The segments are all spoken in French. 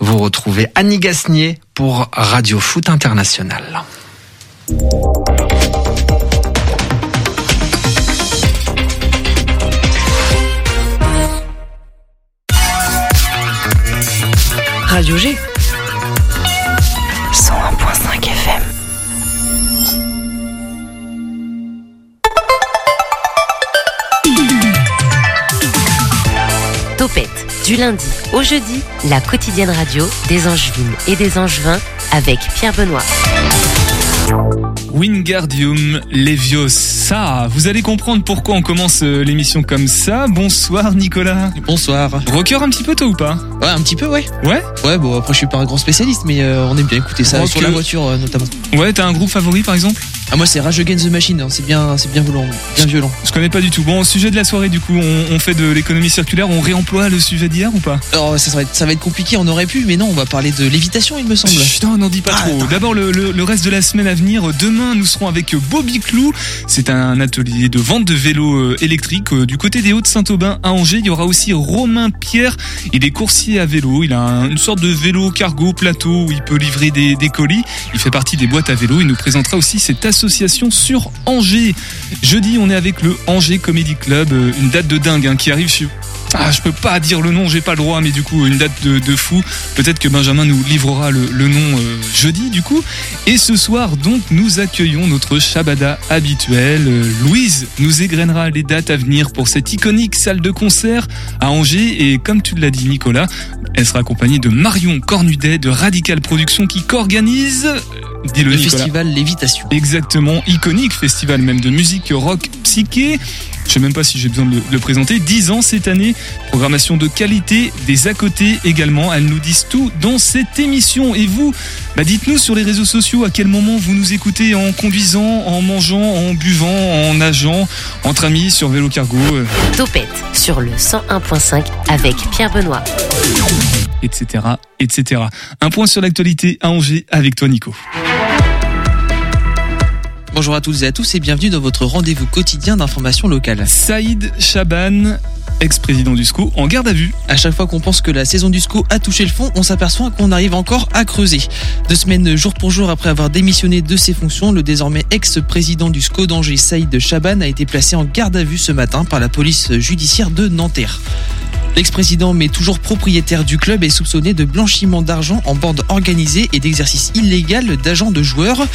Vous retrouvez Annie Gasnier pour Radio Foot International. Radio G. du lundi au jeudi, la quotidienne radio des Angevines et des Angevins avec Pierre Benoît. Wingardium Leviosa. Vous allez comprendre pourquoi on commence euh, l'émission comme ça. Bonsoir Nicolas. Bonsoir. Rocker un petit peu toi ou pas? Ouais, un petit peu, ouais. Ouais? Ouais, bon, après, je suis pas un grand spécialiste, mais euh, on aime bien écouter ça Rock, sur la voiture, euh, notamment. Ouais, t'as un groupe favori par exemple? Ah, moi, c'est Rage Against the Machine, hein, c'est bien, c'est bien violent, bien violent. Je connais pas du tout. Bon, au sujet de la soirée du coup, on, on fait de l'économie circulaire, on réemploie le sujet d'hier ou pas? Alors, ça, ça va être, ça va être compliqué, on aurait pu, mais non, on va parler de lévitation, il me semble. Putain, n'en dis pas Ah, trop. D'abord, le, le- le reste de la semaine à venir. Demain, nous serons avec Bobby Clou. C'est un atelier de vente de vélos euh, électriques euh, du côté des Hauts-de-Saint-Aubin à Angers. Il y aura aussi Romain Pierre. Il est coursier à vélo. Il a un- une sorte de vélo cargo plateau où il peut livrer des, des colis. Il fait partie des boîtes à vélo. Il nous présentera aussi cette association sur Angers. Jeudi, on est avec le Angers Comedy Club. Euh, Une date de dingue hein, qui arrive. Je... Ah, je peux pas dire le nom, j'ai pas le droit, mais du coup, une date de, fou. Peut-être que Benjamin nous livrera le, le nom euh, jeudi, du coup. Et ce soir, donc, nous accueillons notre Shabada habituel. Euh, Louise nous égrènera les dates à venir pour cette iconique salle de concert à Angers. Et comme tu l'as dit, Nicolas, elle sera accompagnée de Marion Cornudet de Radical Productions qui co-organise. Dis-le, Le Nicolas. festival Lévitation. Exactement, iconique festival même de musique rock psyché. Je sais même pas si j'ai besoin de le, de le présenter. 10 ans cette année, programmation de qualité, des à côté également. Elles nous disent tout dans cette émission. Et vous, bah dites-nous sur les réseaux sociaux à quel moment vous nous écoutez en conduisant, en mangeant, en buvant, en nageant, entre amis, sur vélo cargo, euh, Topette sur le 101.5 avec Pierre Benoît. etc., etc. Un point sur l'actualité à Angers avec toi, Nico. Bonjour à toutes et à tous et bienvenue dans votre rendez-vous quotidien d'information locale. Saïd Chaban, ex-président du SCO, en garde à vue. À chaque fois qu'on pense que la saison du SCO a touché le fond, on s'aperçoit qu'on arrive encore à creuser. Deux semaines jour pour jour après avoir démissionné de ses fonctions, le désormais ex-président du SCO d'Angers, Saïd Chaban, a été placé en garde à vue ce matin par la police judiciaire de Nanterre. L'ex-président, mais toujours propriétaire du club, est soupçonné de blanchiment d'argent en bande organisée et d'exercice illégal d'agents de joueurs.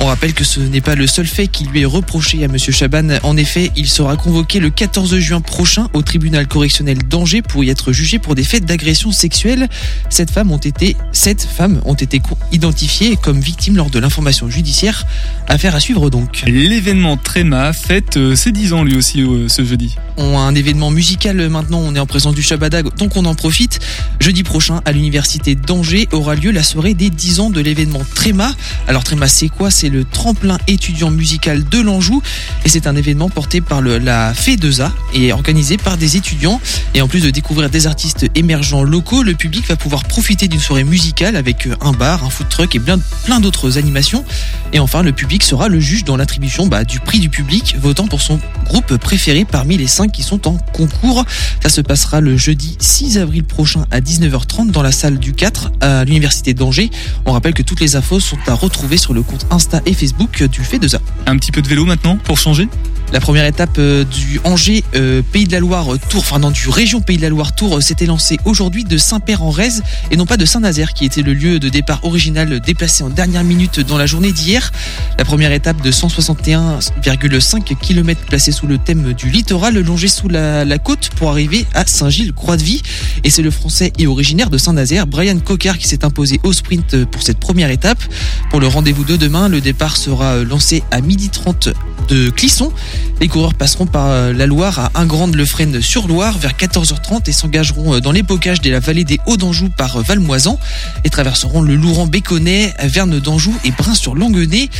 On rappelle que ce n'est pas le seul fait qui lui est reproché à Monsieur Chaban. En effet, il sera convoqué le 14 juin prochain au tribunal correctionnel d'Angers pour y être jugé pour des faits d'agression sexuelle. Sept femmes ont été, sept femmes ont été identifiées comme victimes lors de l'information judiciaire. Affaire à suivre donc. L'événement Tréma fête euh, ses 10 ans lui aussi euh, ce jeudi. On a un événement musical maintenant, on est en présence du Shabada, donc on en profite. Jeudi prochain, à l'université d'Angers, aura lieu la soirée des 10 ans de l'événement Tréma. Alors Tréma, c'est quoi? C'est le tremplin étudiant musical de l'Anjou, et c'est un événement porté par la FEDESA et organisé par des étudiants. Et en plus de découvrir des artistes émergents locaux, le public va pouvoir profiter d'une soirée musicale avec euh, un bar, un food truck et plein, plein d'autres animations. Et enfin, le public sera le juge dans l'attribution bah, du prix du public, votant pour son groupe préféré parmi les cinq qui sont en concours. Ça se passera le jeudi 6 avril prochain à 19h30 dans la salle du 4 à l'université d'Angers. On rappelle que toutes les infos sont à retrouver sur le compte Insta et Facebook du FEDESA. Un petit peu de vélo maintenant pour changer? La première étape euh, du Angers euh, Pays de la Loire euh, Tour, enfin non du région Pays de la Loire Tour, s'était lancée aujourd'hui de Saint-Père-en-Rez et non pas de Saint-Nazaire qui était le lieu de départ original déplacé en dernière minute dans la journée d'hier. La première étape de 161,5 km placée sous le thème du littoral longé sous la, côte pour arriver à Saint-Gilles-Croix-de-Vie. Et c'est le français et originaire de Saint-Nazaire, Brian Cocard, qui s'est imposé au sprint pour cette première étape. Pour le rendez-vous de demain, le départ sera lancé à 12h30 de Clisson. Les coureurs passeront par euh, la Loire à Ingrande-le-Frêne sur Loire vers 14h30 et s'engageront euh, dans les de la vallée des Hauts-d'Anjou par euh, Valmoisan et traverseront le Louran-Béconnet, Verne d'Anjou et Brun-sur-Languenay.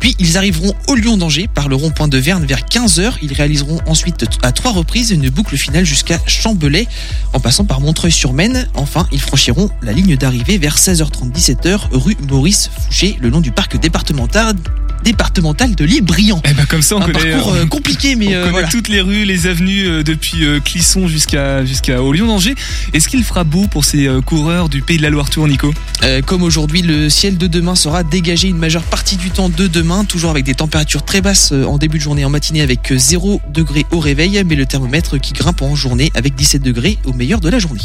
Puis ils arriveront au Lyon d'Angers par le rond-point de Verne vers 15h. Ils réaliseront ensuite à trois reprises une boucle finale jusqu'à Chambelay en passant par Montreuil-sur-Maine. Enfin, ils franchiront la ligne d'arrivée vers 16h30-17h rue Maurice Fouché le long du parc départemental départementale de l'île Briand. Eh ben comme ça, on Un connaît, parcours euh, compliqué, mais on euh, connaît voilà. toutes les rues, les avenues euh, depuis euh, Clisson jusqu'à jusqu'à au Lyon d'Angers. Est-ce qu'il fera beau pour ces euh, coureurs du Pays de la Loire Tour, Nico? Euh, comme aujourd'hui, le ciel de demain sera dégagé une majeure partie du temps de demain, toujours avec des températures très basses euh, en début de journée, en matinée avec euh, 0 degré au réveil, mais le thermomètre qui grimpe en journée avec 17 degrés au meilleur de la journée.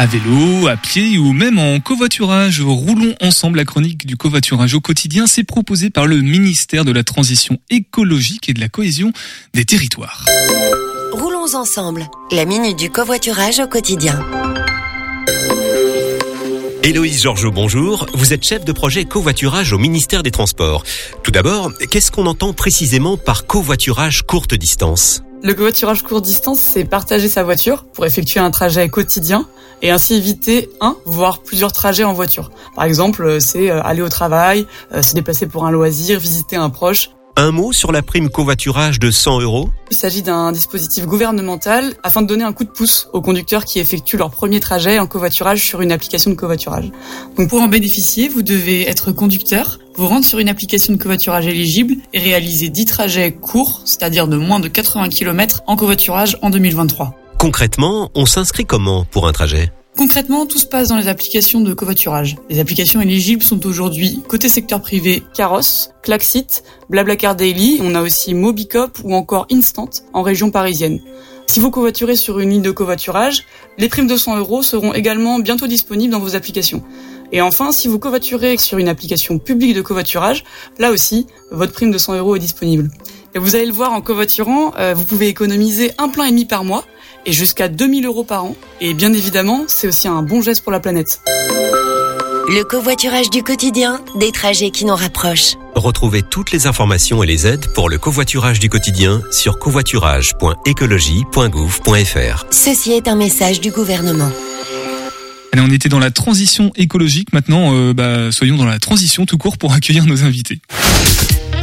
À vélo, à pied ou même en covoiturage, roulons ensemble. La chronique du covoiturage au quotidien, c'est proposé par le ministère de la Transition écologique et de la cohésion des territoires. Roulons ensemble. La minute du covoiturage au quotidien. Héloïse Georgeot, bonjour. Vous êtes chef de projet covoiturage au ministère des Transports. Tout d'abord, qu'est-ce qu'on entend précisément par covoiturage courte distance? Le covoiturage courte distance, c'est partager sa voiture pour effectuer un trajet quotidien et ainsi éviter un, voire plusieurs trajets en voiture. Par exemple, euh, c'est euh, aller au travail, euh, se déplacer pour un loisir, visiter un proche. Un mot sur la prime covoiturage de 100 euros Il s'agit d'un dispositif gouvernemental afin de donner un coup de pouce aux conducteurs qui effectuent leur premier trajet en covoiturage sur une application de covoiturage. Donc pour en bénéficier, vous devez être conducteur, vous rendre sur une application de covoiturage éligible et réaliser 10 trajets courts, c'est-à-dire de moins de 80 km en covoiturage en 2023. Concrètement, on s'inscrit comment pour un trajet? Concrètement, tout se passe dans les applications de covoiturage. Les applications éligibles sont aujourd'hui côté secteur privé Caros, Klaxit, Blablacar Daily, on a aussi Mobicop ou encore Instant en région parisienne. Si vous covoiturez sur une ligne de covoiturage, les primes de 100 euros seront également bientôt disponibles dans vos applications. Et enfin, si vous covoiturez sur une application publique de covoiturage, là aussi, votre prime de 100 euros est disponible. Et vous allez le voir en covoiturant, euh, vous pouvez économiser un plein et demi par mois et jusqu'à 2000 euros par an. Et bien évidemment, c'est aussi un bon geste pour la planète. Le covoiturage du quotidien, des trajets qui nous rapprochent. Retrouvez toutes les informations et les aides pour le covoiturage du quotidien sur covoiturage.écologie.gouv.fr. Ceci est un message du gouvernement. Allez, on était dans la transition écologique. Maintenant, euh, bah, soyons dans la transition tout court pour accueillir nos invités.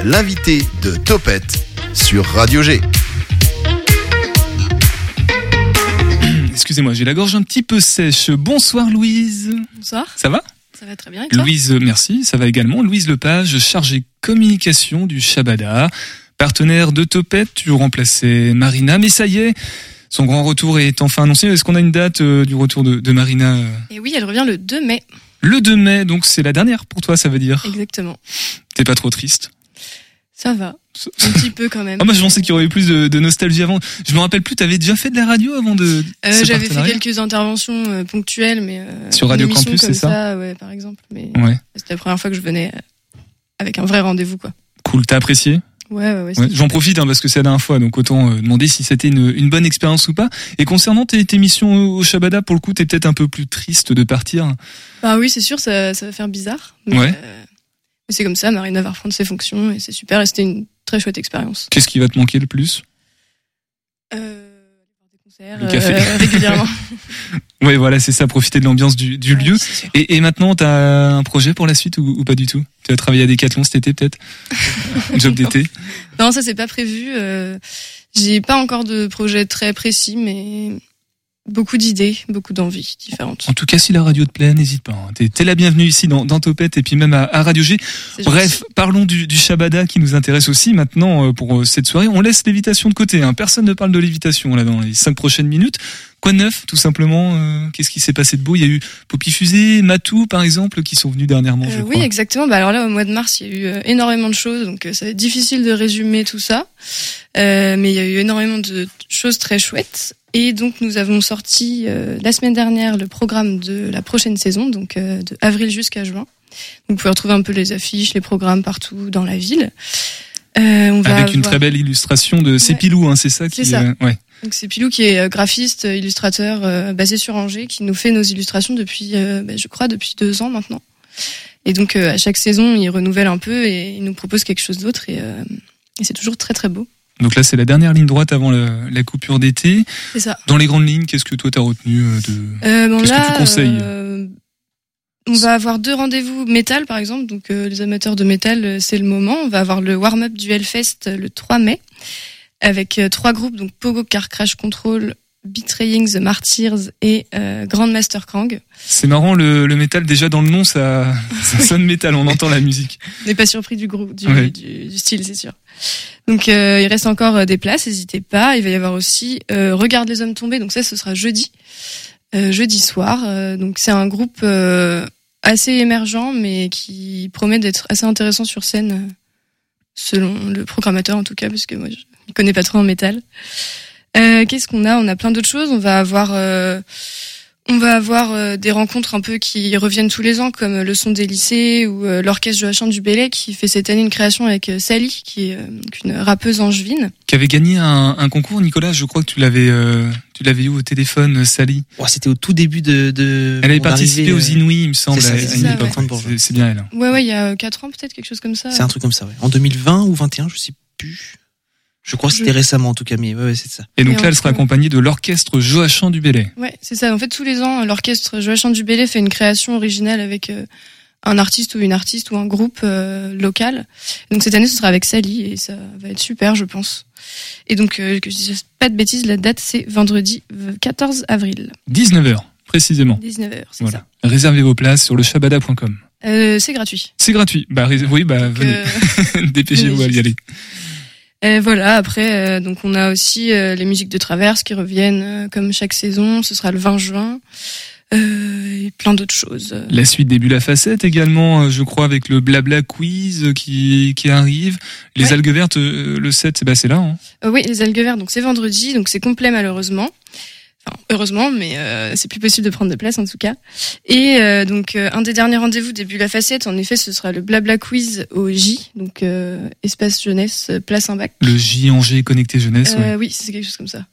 L'invité de Topette sur Radio G. Excusez-moi, j'ai la gorge un petit peu sèche. Bonsoir Louise. Bonsoir, Ça va? Ça va très bien et toi? Louise, merci. Ça va également. Louise Lepage, chargée communication du Shabada. Partenaire de Topette, tu remplaçais Marina. Mais ça y est, son grand retour est enfin annoncé. Est-ce qu'on a une date euh, du retour de, de Marina? Et oui, elle revient le 2 mai, Le 2 mai, donc c'est la dernière pour toi, ça veut dire? exactement. T'es pas trop triste? Ça va, un petit peu quand même. Ah, moi, je pensais qu'il y aurait eu plus de, de nostalgie avant. Je me rappelle plus, t'avais déjà fait de la radio avant de. Euh, J'avais fait quelques interventions euh, ponctuelles, mais euh, Sur Radio Campus, c'est ça? ouais, par exemple. Mais Ouais, c'était la première fois que je venais euh, avec un vrai rendez-vous, quoi. cool. T'as apprécié? Ouais, ouais, ouais. J'en profite hein, parce que c'est la dernière fois, donc autant euh, demander si c'était une, une bonne expérience ou pas. Et concernant tes, tes missions au Shabada, pour le coup, t'es peut-être un peu plus triste de partir? Bah oui, c'est sûr, ça, ça va faire bizarre. Mais, Ouais. euh, mais c'est comme ça, Marina va reprendre ses fonctions et c'est super. Et c'était une très chouette expérience. Qu'est-ce qui va te manquer le plus? Euh, des concerts Le café. euh, régulièrement. Ouais, voilà, c'est ça, profiter de l'ambiance du, du lieu. Ouais. Et, et maintenant, t'as un projet pour la suite ou, ou pas du tout? Tu vas travailler à Decathlon cet été peut-être? Job d'été? Non, ça c'est pas prévu. Euh, j'ai pas encore de projet très précis, mais beaucoup d'idées, beaucoup d'envies différentes. En tout cas, si la radio te plaît, n'hésite pas. hein. T'es, la bienvenue ici dans, dans Topette et puis même à, à Radio G. Bref, parlons du, du Shabada qui nous intéresse aussi maintenant euh, pour euh, cette soirée. On laisse l'évitation de côté. Hein. Personne ne parle de l'évitation là dans les cinq prochaines minutes. Quoi de neuf, tout simplement euh, Qu'est-ce qui s'est passé de beau? Il y a eu Poppy Fusée, Matou par exemple, qui sont venus dernièrement, Euh, je oui, crois. exactement. Bah alors là, au mois de mars, il y a eu euh, énormément de choses, donc euh, ça va être difficile de résumer tout ça. Euh, mais il y a eu énormément de choses très chouettes. Et donc, nous avons sorti euh, la semaine dernière le programme de la prochaine saison, donc euh, de avril jusqu'à juin. Donc, vous pouvez retrouver un peu les affiches, les programmes partout dans la ville. Euh, on va Avec une très belle illustration de Cépilou, hein, c'est ça qui C'est ça. ouais. Donc c'est Pilou qui est euh, graphiste, euh, illustrateur euh, basé sur Angers, qui nous fait nos illustrations depuis, euh, bah, je crois, depuis deux ans maintenant. Et donc euh, à chaque saison, il renouvelle un peu et il nous propose quelque chose d'autre et, euh, et c'est toujours très très beau. Donc là, c'est la dernière ligne droite avant la, la coupure d'été. C'est ça. Dans les grandes lignes, qu'est-ce que toi t'as retenu de Euh, bon Qu'est-ce que tu conseilles euh, on va avoir deux rendez-vous métal par exemple, donc euh, les amateurs de métal, c'est le moment. On va avoir le warm-up du Hellfest le 3 mai avec euh, trois groupes, donc Pogo Car Crash Control, Betraying the Martyrs et euh, Grandmaster Krang. C'est marrant, le, le métal, déjà dans le nom, ça, ça sonne métal, on entend la musique. On n'est pas surpris du groupe, du, Ouais. du, du style, c'est sûr. Donc euh, il reste encore des places, n'hésitez pas. Il va y avoir aussi euh, Regarde les hommes tombés, donc ça ce sera jeudi, jeudi soir. Donc c'est un groupe assez émergent, mais qui promet d'être assez intéressant sur scène, selon le programmateur en tout cas, parce que moi je ne connais pas trop en métal. Euh, Qu'est-ce qu'on a? On a plein d'autres choses. On va avoir euh, on va avoir euh, des rencontres un peu qui reviennent tous les ans, comme le son des lycées ou euh, l'orchestre Joachim du Bellay qui fait cette année une création avec euh, Sally, qui est euh, une rappeuse angevine. Qui avait gagné un, un concours, Nicolas, je crois que tu l'avais euh, tu l'avais eu au téléphone, Sally. Oh, C'était au tout début de. de Elle avait participé arrivée, aux Inouïs, il me semble, c'est bien elle. Ouais, ouais, il y a 4 ans peut-être, quelque chose comme ça. C'est un truc comme ça, ouais. En 2020 ou 21, je sais plus. Je crois que c'était Je- récemment en tout cas, mais ouais, ouais c'est ça. Et donc Et là, elle sera accompagnée de l'orchestre Joachim du Bellay. Ouais, c'est ça. En fait, tous les ans, l'orchestre Joachim du Bellay fait une création originale avec euh, un artiste ou une artiste ou un groupe euh, local. Donc cette année, ce sera avec Sally et ça va être super, je pense. Et donc, euh, que je dise pas de bêtises, la date c'est vendredi euh, 14 avril, 19h, précisément. 19h. C'est Voilà. Réservez vos places sur le shabada.com. Euh, c'est gratuit. C'est gratuit. Bah, oui, bah, Donc, venez. euh, Dépêchez-vous à y aller. Et voilà, après, euh, donc on a aussi euh, les musiques de traverse qui reviennent euh, comme chaque saison. Ce sera le 20 juin. Euh, et plein d'autres choses. La suite des bulles à facettes également, euh, je crois, avec le blabla quiz qui, qui arrive. Les Ouais. algues vertes, euh, le 7, bah, c'est là. Hein. Euh, oui, les algues vertes, donc c'est vendredi, donc c'est complet malheureusement. Heureusement, mais euh, c'est plus possible de prendre de place en tout cas. Et euh, donc euh, un des derniers rendez-vous début la facette, en effet, ce sera le blabla quiz au J, donc espace jeunesse, place un bac. Le J Angers connecté jeunesse. ouais. Oui, c'est quelque chose comme ça.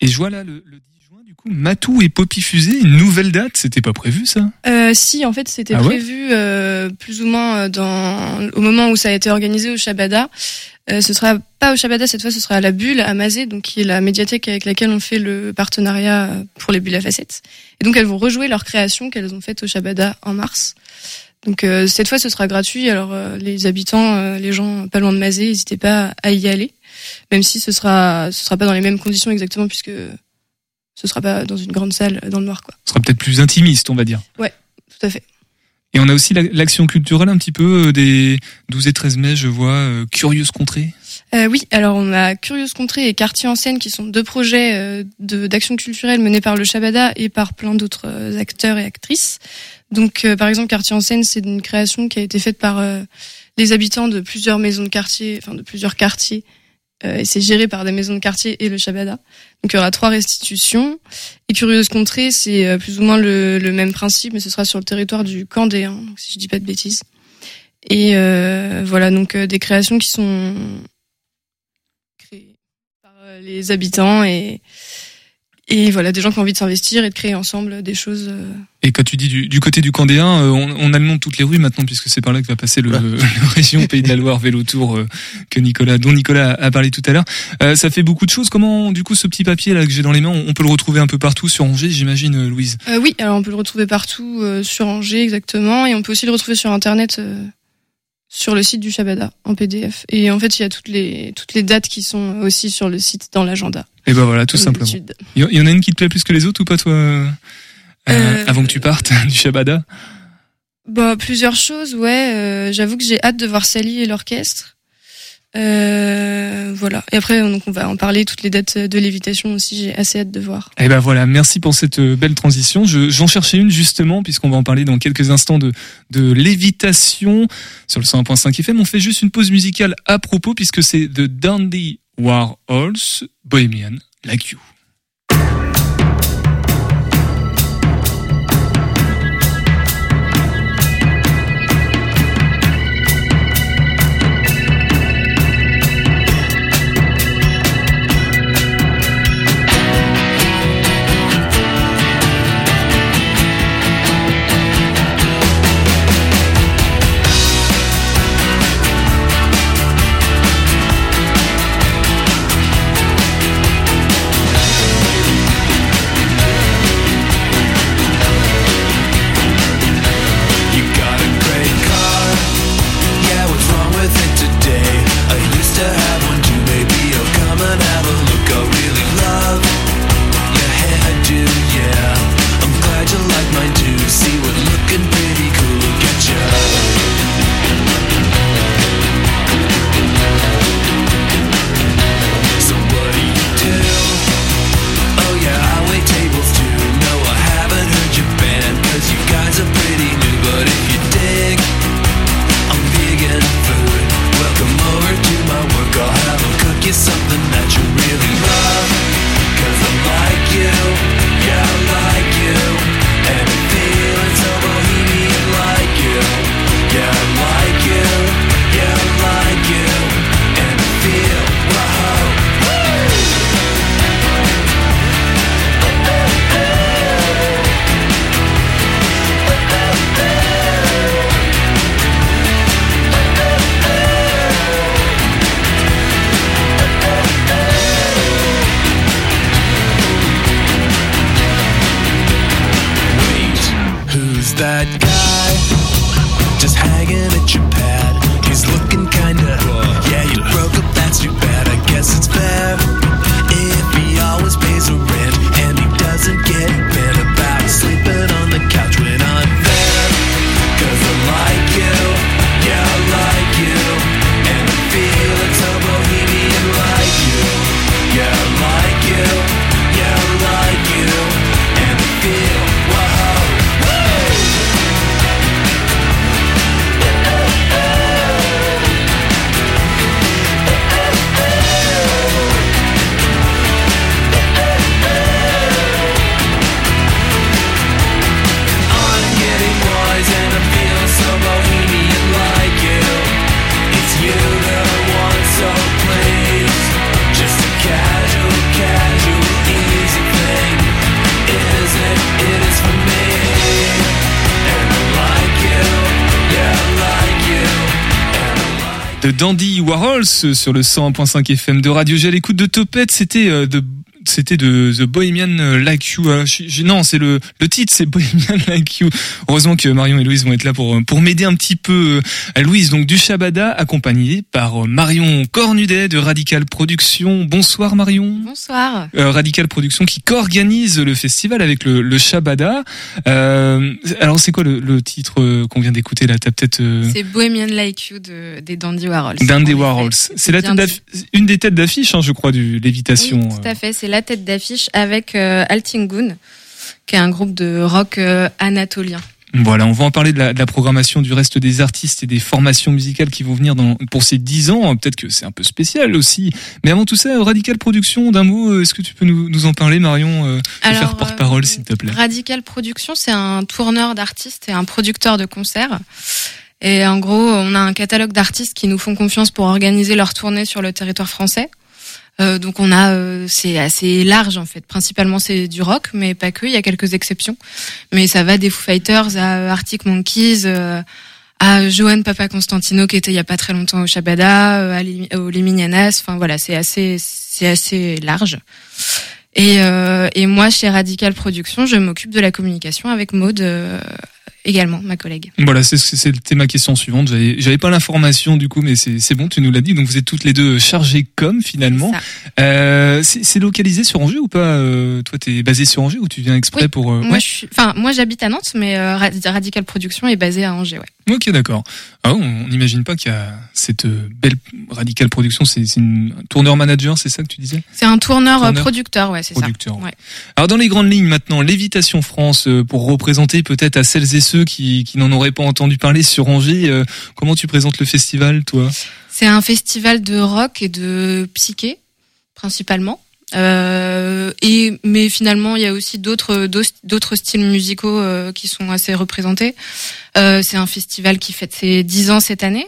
Et je vois là, le, le 10 juin, du coup, Matou et Poppy Fusée, une nouvelle date. C'était pas prévu, ça? Euh, si, en fait, c'était Ah ouais? prévu euh, plus ou moins euh, dans au moment où ça a été organisé au Shabada. Euh, ce sera pas au Shabada cette fois, ce sera à la Bulle à Mazé, donc qui est la médiathèque avec laquelle on fait le partenariat euh, pour les bulles à facettes. Et donc elles vont rejouer leur création qu'elles ont faite au Shabada en mars. Donc euh, cette fois, ce sera gratuit. Alors euh, les habitants, euh, les gens pas loin de Mazé, n'hésitez pas à y aller, même si ce sera ce sera pas dans les mêmes conditions exactement puisque ce sera pas dans une grande salle dans le noir quoi. Ce sera peut-être plus intimiste, on va dire. Tout à fait. Et on a aussi la- l'action culturelle un petit peu euh, des 12 et 13 mai, je vois, euh, Curieuse Contrée. Euh, oui, alors on a Curieuse Contrée et Quartier en scène qui sont deux projets euh, de d'action culturelle menés par le Shabada et par plein d'autres euh, acteurs et actrices. Donc par exemple Quartier en scène, c'est une création qui a été faite par les habitants de plusieurs maisons de quartier, enfin de plusieurs quartiers et c'est géré par des maisons de quartier et le Shabada. Donc il y aura trois restitutions. Et Curieuse Contrée, c'est euh, plus ou moins le, le même principe, mais ce sera sur le territoire du Candéen, donc si je dis pas de bêtises. Et euh, voilà, donc euh, des créations qui sont créées par euh, les habitants et et voilà des gens qui ont envie de s'investir et de créer ensemble des choses. euh, Et quand tu dis du, du côté du Candéen, euh, on, on a le nom de toutes les rues maintenant, puisque c'est par là que va passer le, Ouais. le région Pays de la Loire Vélo Tour euh, que Nicolas, dont Nicolas a, parlé tout à l'heure. Euh, ça fait beaucoup de choses. Comment, du coup, ce petit papier là que j'ai dans les mains, on, on peut le retrouver un peu partout sur Angers, j'imagine, Louise? Euh, oui, alors on peut le retrouver partout euh, sur Angers exactement, et on peut aussi le retrouver sur internet euh, sur le site du Shabada en PDF. Et en fait, il y a toutes les toutes les dates qui sont aussi sur le site dans l'agenda. Et ben voilà, tout simplement. d'habitude. Il y, il y en a une qui te plaît plus que les autres ou pas, toi, euh, Euh, avant que tu partes du Shabada? Bah plusieurs choses, ouais. euh, J'avoue que j'ai hâte de voir Sally et l'orchestre. Euh, voilà. Et après, donc on va en parler toutes les dates de lévitation aussi. J'ai assez hâte de voir. Eh ben voilà, merci pour cette euh, belle transition. Je- J'en cherchais une justement, puisqu'on va en parler dans quelques instants de, de lévitation sur le 101.5 FM. On fait juste une pause musicale à propos, puisque c'est The Dandy Warhols, Bohemian, Like You. Dandy Warhols sur le 101.5 FM de Radio à l'écoute de Topette. C'était euh, de c'était de The Bohemian Like You. Je- je- non, c'est le, le titre, c'est Bohemian Like You. Heureusement que Marion et Louise vont être là pour, pour m'aider un petit peu. Euh, Louise, donc du Shabada, accompagnée par euh, Marion Cornudet de Radical Production. Bonsoir Marion. Bonsoir. Euh, Radical Production qui co-organise le festival avec le, le Shabada. Euh, alors c'est quoi le, le titre qu'on vient d'écouter là? T'as peut-être... euh, C'est Bohemian Like You de, des Dandy Warhols. D'Andy. Warhols. C'est la tête une des têtes d'affiche, hein, je crois, du Lévitation. Oui, tout à fait. C'est la tête d'affiche avec euh, Altingun, qui est un groupe de rock euh, anatolien. Voilà, on va en parler de la, de la programmation du reste des artistes et des formations musicales qui vont venir dans, pour ces 10 ans. Peut-être que c'est un peu spécial aussi. Mais avant tout ça, Radical Production, d'un mot, euh, est-ce que tu peux nous, nous en parler, Marion euh, Alors, faire porte-parole, euh, s'il te plaît? Radical Production, c'est un tourneur d'artistes et un producteur de concerts. Et en gros, on a un catalogue d'artistes qui nous font confiance pour organiser leur tournée sur le territoire français. Euh, donc on a, euh, c'est assez large en fait. Principalement c'est du rock, mais pas que. Il y a quelques exceptions, mais ça va des Foo Fighters à Arctic Monkeys, euh, à Johan Papa Constantino qui était il y a pas très longtemps au Shabada, euh, à Les- aux Les Minianas. Enfin voilà, c'est assez, c'est assez large. Et, euh, et moi, chez Radical Production, je m'occupe de la communication avec Maude euh, également, ma collègue. Voilà, c'était ma question suivante. J'avais pas l'information du coup, mais c'est bon, tu nous l'as dit. Donc vous êtes toutes les deux chargées com finalement. Euh, c'est localisé sur Angers ou pas euh, Toi, t'es basé sur Angers ou tu viens exprès Oui, pour euh, Moi, ouais je enfin, moi, j'habite à Nantes, mais euh, Rad- Radical Production est basée à Angers, ouais. Ok, d'accord. Ah, on n'imagine pas qu'il y a cette euh, belle radicale production. C'est un tourneur manager, c'est ça que tu disais? C'est un tourneur, euh, Tourneur. producteur, ouais, c'est ça. Ouais. Alors dans les grandes lignes maintenant, Lévitation France, euh, pour représenter peut-être à celles et ceux qui, qui n'en auraient pas entendu parler sur Angers, euh, comment tu présentes le festival, toi? C'est un festival de rock et de psyché, principalement. Euh, et mais finalement, il y a aussi d'autres d'autres- d'autres styles musicaux euh, qui sont assez représentés. Euh, c'est un festival qui fête ses 10 ans cette année.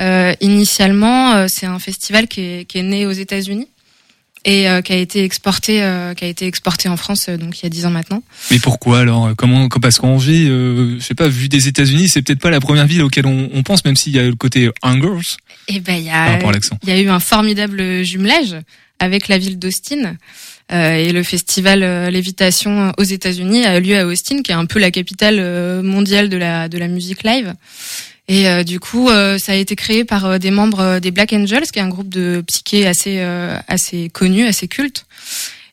Euh, initialement, euh, c'est un festival qui est, qui est né aux États-Unis et euh, qui a été exporté euh, qui a été exporté en France euh, donc il y a 10 ans maintenant. Mais pourquoi alors Comment Parce qu'Angers, euh, je sais pas, vu des États-Unis, c'est peut-être pas la première ville auquel on, on pense, même s'il y a le côté Angers Et ben il y a il y a eu un formidable jumelage avec la ville d'Austin. Euh, et le festival Lévitation aux États-Unis a lieu à Austin, qui est un peu la capitale mondiale de la de la musique live. Et euh, du coup, euh, ça a été créé par euh, des membres euh, des Black Angels, qui est un groupe de psyché assez euh, assez connu, assez culte.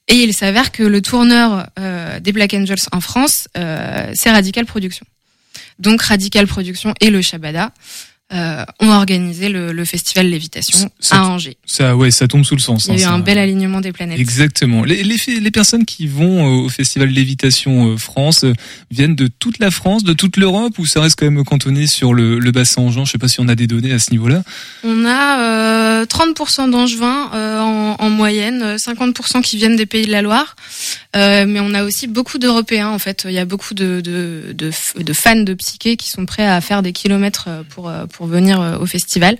Et il s'avère que le tourneur des Black Angels en France, c'est Radical Production. Donc Radical Production et le Shabada euh, ont organisé le, le festival Lévitation Ça- à Angers. Ça, ouais, ça tombe sous le sens. Il y a hein, eu ça. un bel alignement des planètes. Exactement. Les, les, les personnes qui vont euh, au festival Lévitation euh, France euh, viennent de toute la France, de toute l'Europe, ou ça reste quand même cantonné sur le, le bassin Angevin Je sais pas si on a des données à ce niveau-là. On a euh, 30% d'angevins euh, en, en moyenne, euh, 50% qui viennent des pays de la Loire, mais on a aussi beaucoup d'Européens en fait. Il y a beaucoup de, de, de, f- de fans de psyché qui sont prêts à faire des kilomètres pour, pour venir euh, au festival.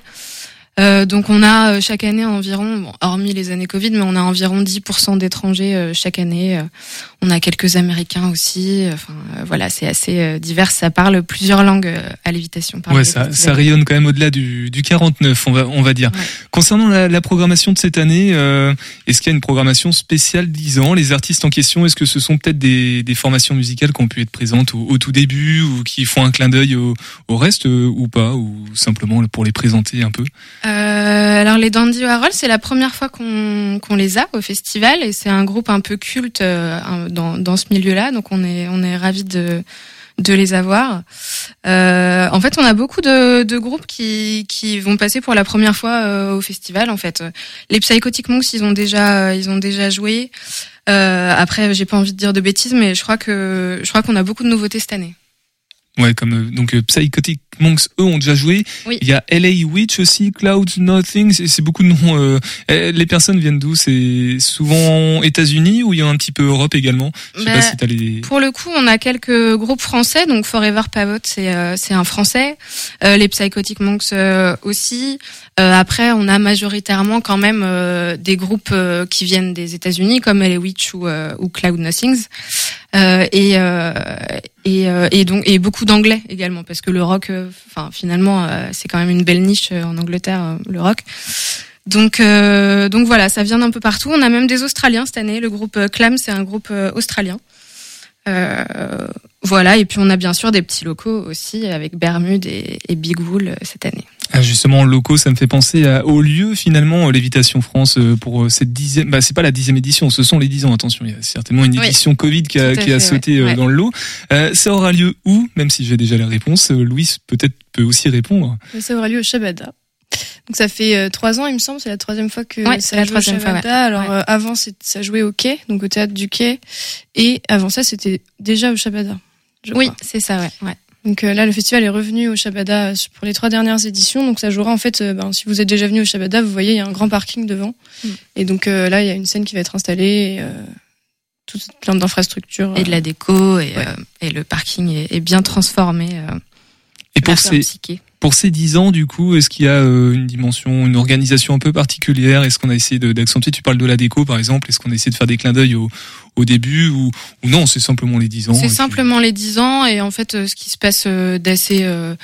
Euh, donc on a euh, chaque année environ, bon, hormis les années Covid, mais on a environ 10% d'étrangers euh, chaque année. Euh, on a quelques Américains aussi. Enfin euh, voilà, c'est assez euh, divers. Ça parle plusieurs langues euh, à l'évitation. Ouais, ça, ça rayonne quand même au-delà du, du 49, on va, on va dire. Ouais. Concernant la, la programmation de cette année, euh, est-ce qu'il y a une programmation spéciale 10 ans? Les artistes en question, est-ce que ce sont peut-être des, des formations musicales qui ont pu être présentes au, au tout début ou qui font un clin d'œil au, au reste euh, ou pas? Ou simplement pour les présenter un peu? Euh, alors les Dandy Warhol, c'est la première fois qu'on qu'on les a au festival et c'est un groupe un peu culte euh, dans, dans ce milieu-là, donc on est on est ravis de de les avoir. Euh, en fait, on a beaucoup de, de groupes qui qui vont passer pour la première fois euh, au festival. En fait, les Psychotic Monks, ils ont déjà ils ont déjà joué. Euh, après, j'ai pas envie de dire de bêtises, mais je crois que je crois qu'on a beaucoup de nouveautés cette année. Ouais, comme euh, donc Psychotic Monks, eux ont déjà joué. Oui. Il y a LA Witch aussi, Clouds Nothing. C'est beaucoup de noms. euh, euh, les personnes viennent d'où? C'est souvent États-Unis ou il y a un petit peu Europe également? Je sais Bah, pas si t'as les. Pour le coup, on a quelques groupes français, donc Forever Pavot, c'est euh, un français. Euh, les Psychotic Monks euh, aussi. Euh, après, on a majoritairement quand même euh, des groupes qui viennent des États-Unis, comme LA Witch ou, euh, ou Cloud Nothings. Euh, et, euh, et, euh, et donc et beaucoup d'anglais également parce que le rock, enfin finalement euh, c'est quand même une belle niche euh, en Angleterre euh, le rock. Donc donc voilà, ça vient d'un peu partout. On a même des Australiens cette année. Le groupe Clam, c'est un groupe australien. Voilà, et puis on a bien sûr des petits locaux aussi avec Bermude et, et Big Wool cette année. Ah, justement, locaux, ça me fait penser à- au lieu finalement Lévitation France euh, pour euh, cette dixième. Bah, c'est pas la dixième édition, ce sont les dix ans. Attention, il y a certainement une Oui. édition Covid qui a, qui a sauté ouais. euh, dans le lot. Euh, ça aura lieu où? Même si j'ai déjà la réponse, euh, Louis peut-être peut aussi répondre. Euh, Ça aura lieu au Shabada. Donc ça fait euh, trois ans, il me semble, c'est la troisième fois que Ouais, ça la joue au fois, Shabada. Alors Ouais. euh, avant, c'est- ça jouait au quai, donc au théâtre du quai, et avant ça, c'était déjà au Shabada. Oui, c'est ça, ouais. ouais. Donc euh, là, le festival est revenu au Shabada euh, pour les trois dernières éditions. Donc ça jouera en fait, euh, ben, si vous êtes déjà venu au Shabada, vous voyez, il y a un grand parking devant. Mm. Et donc euh, là, il y a une scène qui va être installée, et, euh, tout plein d'infrastructures. Et de la déco et, euh, et le parking est, est bien transformé. Euh, Et pour ces pour ces dix ans, du coup, est-ce qu'il y a euh, une dimension, une organisation un peu particulière? Est-ce qu'on a essayé d'accentuer? Tu parles de la déco, par exemple. Est-ce qu'on a essayé de faire des clins d'œil au, au début ou, ou non C'est simplement les dix ans. et C'est puis- simplement les 10 ans et en fait euh, ce qui se passe euh, d'assez euh,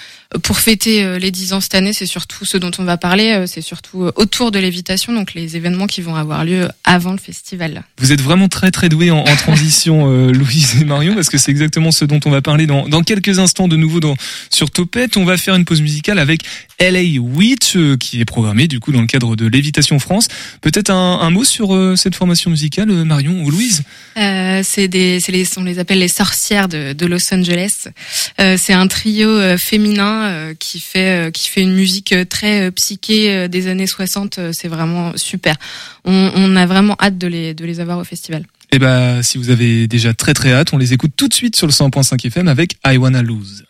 pour fêter les 10 ans cette année, c'est surtout ce dont on va parler, c'est surtout autour de l'évitation, donc les événements qui vont avoir lieu avant le festival. Vous êtes vraiment très très doués en, en transition, euh, Louise et Marion, parce que c'est exactement ce dont on va parler dans, dans quelques instants de nouveau dans, sur Topette. On va faire une pause musicale avec LA Witch, euh, qui est programmée du coup dans le cadre de Lévitation France. Peut-être un, un mot sur euh, cette formation musicale, Marion ou Louise? Euh, c'est des, les, on les appelle les sorcières de, Los Angeles. Euh, c'est un trio euh, féminin qui fait qui fait une musique très psyché euh, des années 60. euh, c'est vraiment super. On, a vraiment hâte de les de les avoir au festival. Eh ben, si vous avez déjà très très hâte, on les écoute tout de suite sur le 100.5 FM avec I Wanna Lose.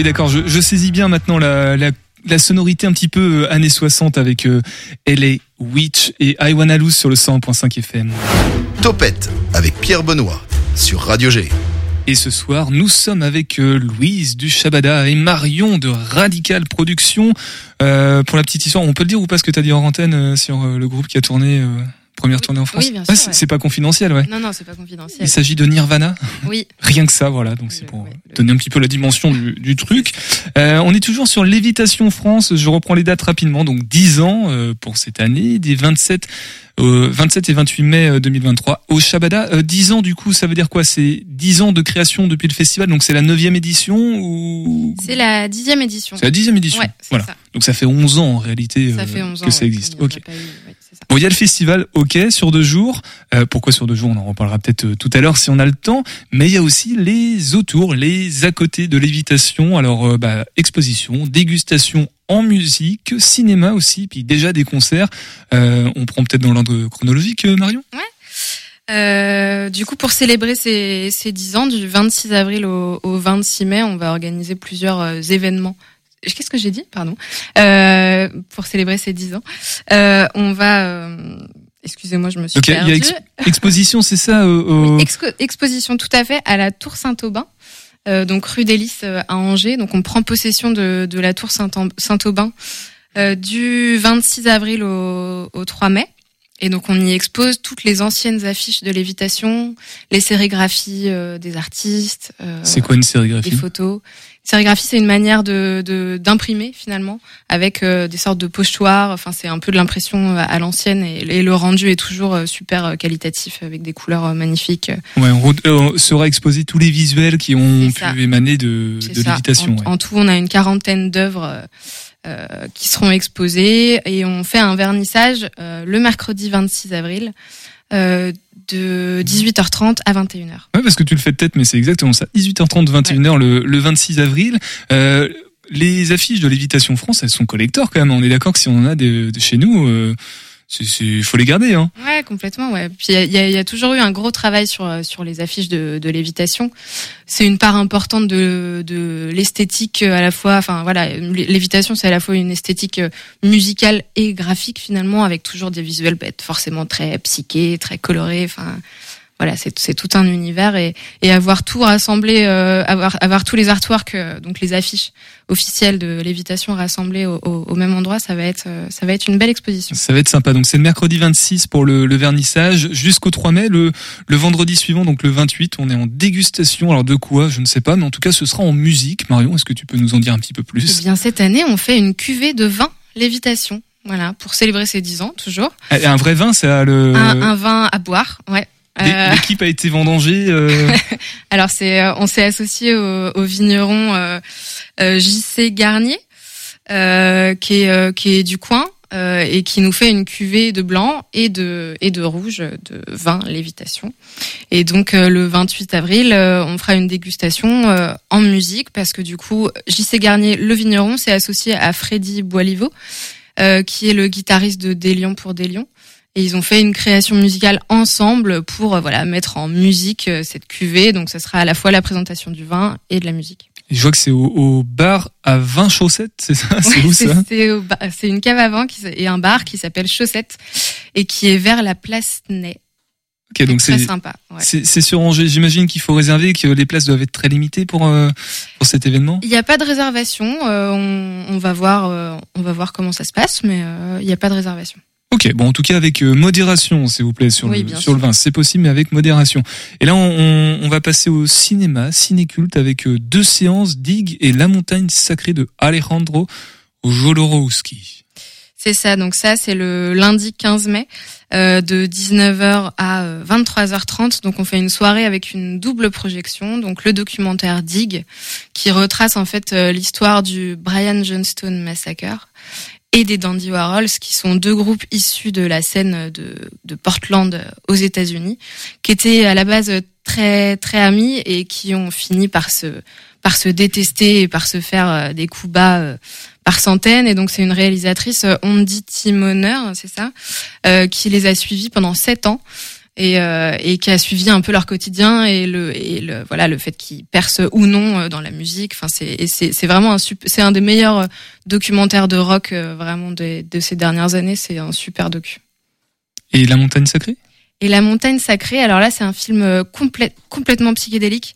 Oui, d'accord. Je, je, saisis bien maintenant la, la, la, sonorité un petit peu euh, années 60 avec euh, LA Witch et I Wanna Lose sur le 100.5 FM. Topette avec Pierre Benoît sur Radio G. Et ce soir, nous sommes avec euh, Louise du Shabada et Marion de Radical Production. Euh, pour la petite histoire, on peut le dire ou pas ce que tu as dit en antenne sur le groupe qui a tourné première tournée en France Oui, bien sûr. c'est pas confidentiel, ouais. Non, non, c'est pas confidentiel. Il s'agit de Nirvana. Oui. Rien que ça, voilà. Donc c'est pour donner un petit peu la dimension du, du truc. Euh, on est toujours sur Lévitation France. Je reprends les dates rapidement. Donc 10 ans euh, pour cette année, des 27 27 et 28 mai 2023 au Shabada. 10 ans du coup, ça veut dire quoi? C'est 10 ans de création depuis le festival, donc c'est la 9 édition ou? C'est la 10e édition. C'est la 10e édition. Ouais, voilà. Ça. Donc ça fait 11 ans en réalité ça fait 11 que ans, ça existe. OK. Bon, il y a le festival, ok, sur deux jours. Euh, pourquoi sur deux jours? On en reparlera peut-être euh, tout à l'heure si on a le temps. Mais il y a aussi les autours, les à côté de l'évitation. Alors, euh, bah, exposition, dégustation en musique, cinéma aussi, puis déjà des concerts. Euh, on prend peut-être dans l'ordre chronologique, Marion? Ouais. Euh, du coup, pour célébrer ces, ces 10 ans, du 26 avril au, au 26 mai, on va organiser plusieurs euh, événements qu'est-ce que j'ai dit Pardon. Euh, pour célébrer ces 10 ans, euh, on va. Euh, excusez-moi, je me suis okay, perdue. Y a ex exposition, c'est ça au... oui, expo Exposition, tout à fait, à la Tour Saint-Aubin. Euh, donc rue des Lys à Angers. Donc on prend possession de, de la Tour Saint-Aubin du 26 avril au, au 3 mai. Et donc on y expose toutes les anciennes affiches de lévitation, les sérigraphies euh, des artistes. Euh, c'est quoi une sérigraphie? Des photos. Sérigraphie, c'est une manière de d'imprimer finalement avec euh, des sortes de pochoirs. Enfin, c'est un peu de l'impression à l'ancienne et, et, le rendu est toujours euh, super qualitatif avec des couleurs euh, magnifiques. Ouais, on, on sera exposé tous les visuels qui ont pu ça. émaner de, de lévitation. En, ouais. en, tout, on a une quarantaine d'œuvres. Euh, qui seront exposés et on fait un vernissage euh, le mercredi 26 avril euh, de 18h30 à 21h. Ouais, parce que tu le fais de tête, mais c'est exactement ça. 18h30, 21h ouais. le, le 26 avril. Euh, les affiches de Lévitation France, elles sont collector quand même. On est d'accord que si on en a de, de chez nous, euh, il faut les garder. Hein. Ouais, complètement. Ouais. Puis il y a, y a, toujours eu un gros travail sur sur les affiches de, de lévitation. C'est une part importante de de l'esthétique à la fois. Enfin voilà, lévitation c'est à la fois une esthétique musicale et graphique finalement, avec toujours des visuels bah, forcément très psychés, très colorés. Enfin voilà, c'est tout un univers et, et avoir tout rassemblé, euh, avoir, avoir tous les artworks, euh, donc les affiches officielles de lévitation rassemblées au, au, au, même endroit, ça va être, euh, ça va être une belle exposition. Ça va être sympa. Donc c'est le mercredi 26 pour le, le vernissage jusqu'au 3 mai. Le, le vendredi suivant, donc le 28, on est en dégustation. Alors de quoi, je ne sais pas, mais en tout cas, ce sera en musique. Marion, est-ce que tu peux nous en dire un petit peu plus? Eh bien, cette année, on fait une cuvée de vin lévitation. Voilà, pour célébrer ses 10 ans, toujours. Et un vrai vin, c'est le... Un, un vin à boire, ouais. Euh... L'équipe a été vendangée. Euh... Alors c'est, on s'est associé au, au vigneron euh, JC Garnier, euh, qui est qui est du coin et qui nous fait une cuvée de blanc et de et de rouge de vin lévitation. Et donc le 28 avril, on fera une dégustation en musique parce que du coup JC Garnier, le vigneron, s'est associé à Freddy Boiliveau, qui est le guitariste de Des Lions pour Des Lions. Et ils ont fait une création musicale ensemble pour euh, voilà mettre en musique euh, cette cuvée. Donc ça sera à la fois la présentation du vin et de la musique. Et je vois que c'est au, au, bar à 20 chaussettes, c'est ça? C'est ouais, où ça? C'est une cave à vin qui, et un bar qui s'appelle Chaussette et qui est vers la place Ney. Ok, donc c'est sympa. Ouais. C'est sur Angers. J'imagine qu'il faut réserver, que les places doivent être très limitées pour euh, pour cet événement? Il n'y a pas de réservation. Euh, on, on, va voir, euh, on va voir comment ça se passe, mais il n'y a pas de réservation. Ok, bon en tout cas avec euh, modération, s'il vous plaît, sur oui, le sur le vin, c'est possible, mais avec modération. Et là, on, on va passer au cinéma, cinéculte, avec euh, deux séances, Digue et La montagne sacrée de Alejandro Jodorowsky. C'est ça, donc ça c'est le lundi 15 mai euh, de 19h à 23h30. Donc on fait une soirée avec une double projection, donc le documentaire Dig qui retrace en fait euh, l'histoire du Brian Johnstone Massacre et des Dandy Warhols, qui sont deux groupes issus de la scène de, Portland aux États-Unis, qui étaient à la base très très amis et qui ont fini par se par se détester et par se faire des coups bas par centaines. Et donc c'est une réalisatrice, Ondi Timoner, c'est ça, euh, qui les a suivis pendant sept ans. Et, euh, et qui a suivi un peu leur quotidien et le et le voilà le fait qu'ils percent ou non dans la musique. Enfin c'est c'est vraiment un c'est un des meilleurs documentaires de rock vraiment de, de ces dernières années. C'est un super docu. Et la montagne sacrée? Et la montagne sacrée. Alors là c'est un film complet complètement psychédélique.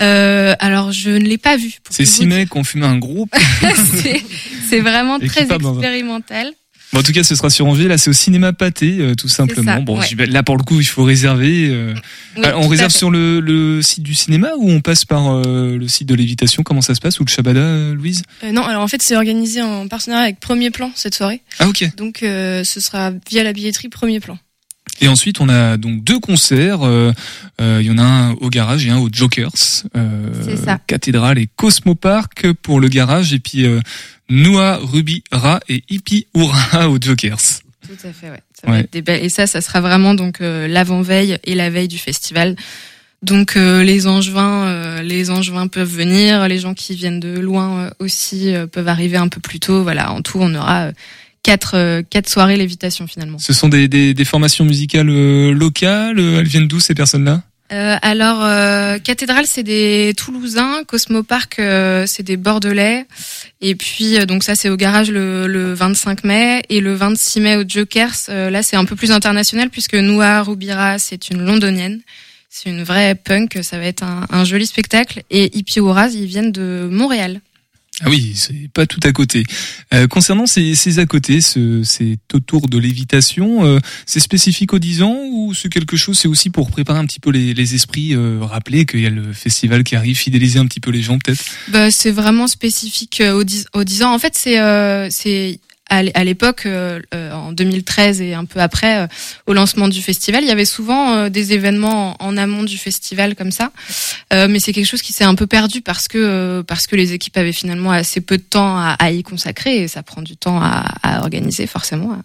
Euh, alors je ne l'ai pas vu. C'est six mecs qui ont fumé un groupe. c'est vraiment très expérimental. Bon, en tout cas, ce sera sur Angers. Là, c'est au cinéma Pâté, euh, tout simplement. bon, là pour le coup, il faut réserver. Euh, on réserve sur le, le, site du cinéma ou on passe par le site de l'évitation? Comment ça se passe? Ou le Shabada, Louise? Non, alors en fait, c'est organisé en partenariat avec Premier Plan cette soirée. Ah ok. Donc, ce sera via la billetterie Premier Plan. Et ensuite, on a donc deux concerts. Euh, euh, il y en a un au garage et un au Jokers. Euh, ça. Cathédrale et Cosmo Park pour le garage. Et puis euh, Noah, Ruby, Ra et Hippie Oura au Jokers. Tout à fait, ouais. Ça va être des Et ça, ça sera vraiment donc l'avant-veille et la veille du festival. Donc les Angevins, les Angevins peuvent venir, les gens qui viennent de loin aussi peuvent arriver un peu plus tôt. Voilà, en tout, on aura quatre, euh, quatre soirées lévitation finalement. Ce sont des, des, des formations musicales euh, locales Elles viennent d'où ces personnes-là? Euh, alors, euh, Cathédrale, c'est des Toulousains. Cosmo Park, euh, c'est des Bordelais. Et puis, donc ça, c'est au garage le, le, 25 mai. Et le 26 mai au Jokers, là, c'est un peu plus international puisque Noah Rubira, c'est une londonienne. C'est une vraie punk. Ça va être un, un joli spectacle. Et Hippie Horaz, ils viennent de Montréal. Ah oui, c'est pas tout à côté. Euh, concernant ces, ces à côté, ce, c'est autour de l'évitation, euh, c'est spécifique aux 10 ans ou c'est quelque chose, c'est aussi pour préparer un petit peu les, les esprits, euh, rappeler qu'il y a le festival qui arrive, fidéliser un petit peu les gens peut-être? Bah, C'est vraiment spécifique euh, aux 10, aux 10 ans. En fait, c'est, euh, c'est à l'époque, euh, euh, en 2013 et un peu après, euh, au lancement du festival, il y avait souvent des événements en, amont du festival comme ça, mais c'est quelque chose qui s'est un peu perdu parce que parce que les équipes avaient finalement assez peu de temps à, y consacrer et ça prend du temps à, à organiser forcément.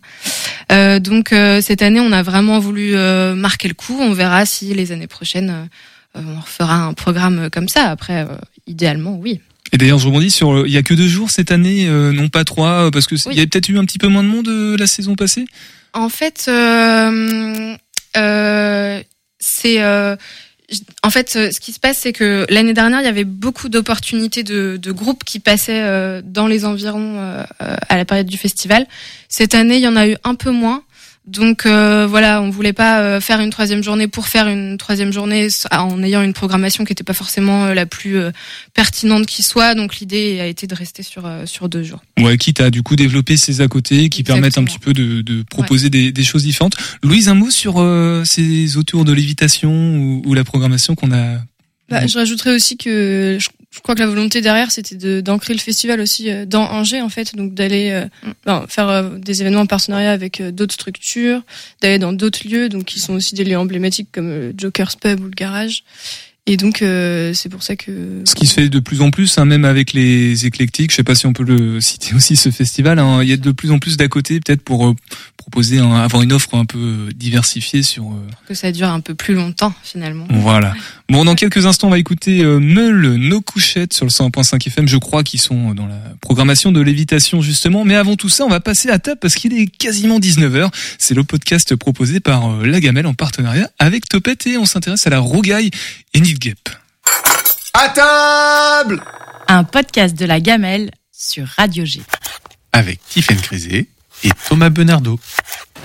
donc cette année, on a vraiment voulu marquer le coup. On verra si les années prochaines on refera un programme comme ça. Après, idéalement, oui. Et d'ailleurs, je rebondis sur, il y a que deux jours cette année, euh, non pas trois, parce que il y avait peut-être eu un petit peu moins de monde euh, la saison passée? En fait, euh, euh c'est en fait, ce qui se passe, c'est que l'année dernière, il y avait beaucoup d'opportunités de, de, groupes qui passaient dans les environs à la période du festival. Cette année, il y en a eu un peu moins. Donc euh, voilà, on voulait pas euh, faire une troisième journée pour faire une troisième journée en ayant une programmation qui n'était pas forcément euh, la plus pertinente qui soit. Donc l'idée a été de rester sur sur deux jours. Ouais, quitte à du coup développer ces à côté qui permettent un petit peu de, de proposer des, des, choses différentes. Louise, un mot sur ces autours de l'évitation ou, ou, la programmation qu'on a. Bah, je rajouterais aussi que je je crois que la volonté derrière, c'était d'ancrer le festival aussi euh, dans Angers, en fait, donc d'aller euh, mm. faire euh, des événements en partenariat avec d'autres structures, d'aller dans d'autres lieux, donc qui sont aussi des lieux emblématiques comme Joker's Pub ou le Garage. Et donc c'est pour ça que ce qui se fait de plus en plus, hein, même avec les éclectiques, je sais pas si on peut le citer aussi ce festival, hein, il y a de plus en plus d'à côté peut-être pour proposer avoir une offre un peu diversifiée sur que ça dure un peu plus longtemps finalement. Voilà. Bon, dans quelques instants, on va écouter euh, Meul, Nos Couchettes sur le 101.5 FM. Je crois qu'ils sont dans la programmation de l'évitation, justement. Mais avant tout ça, on va passer à table parce qu'il est quasiment 19h. C'est le podcast proposé par euh, La Gamelle en partenariat avec Topette et on s'intéresse à la rougaille et Gap. À table Un podcast de La Gamelle sur Radio G. Avec Tiffaine Crisé et Thomas Benardo.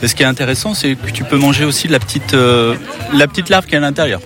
ce qui est intéressant, c'est que tu peux manger aussi la petite, euh, la petite larve qui est à l'intérieur.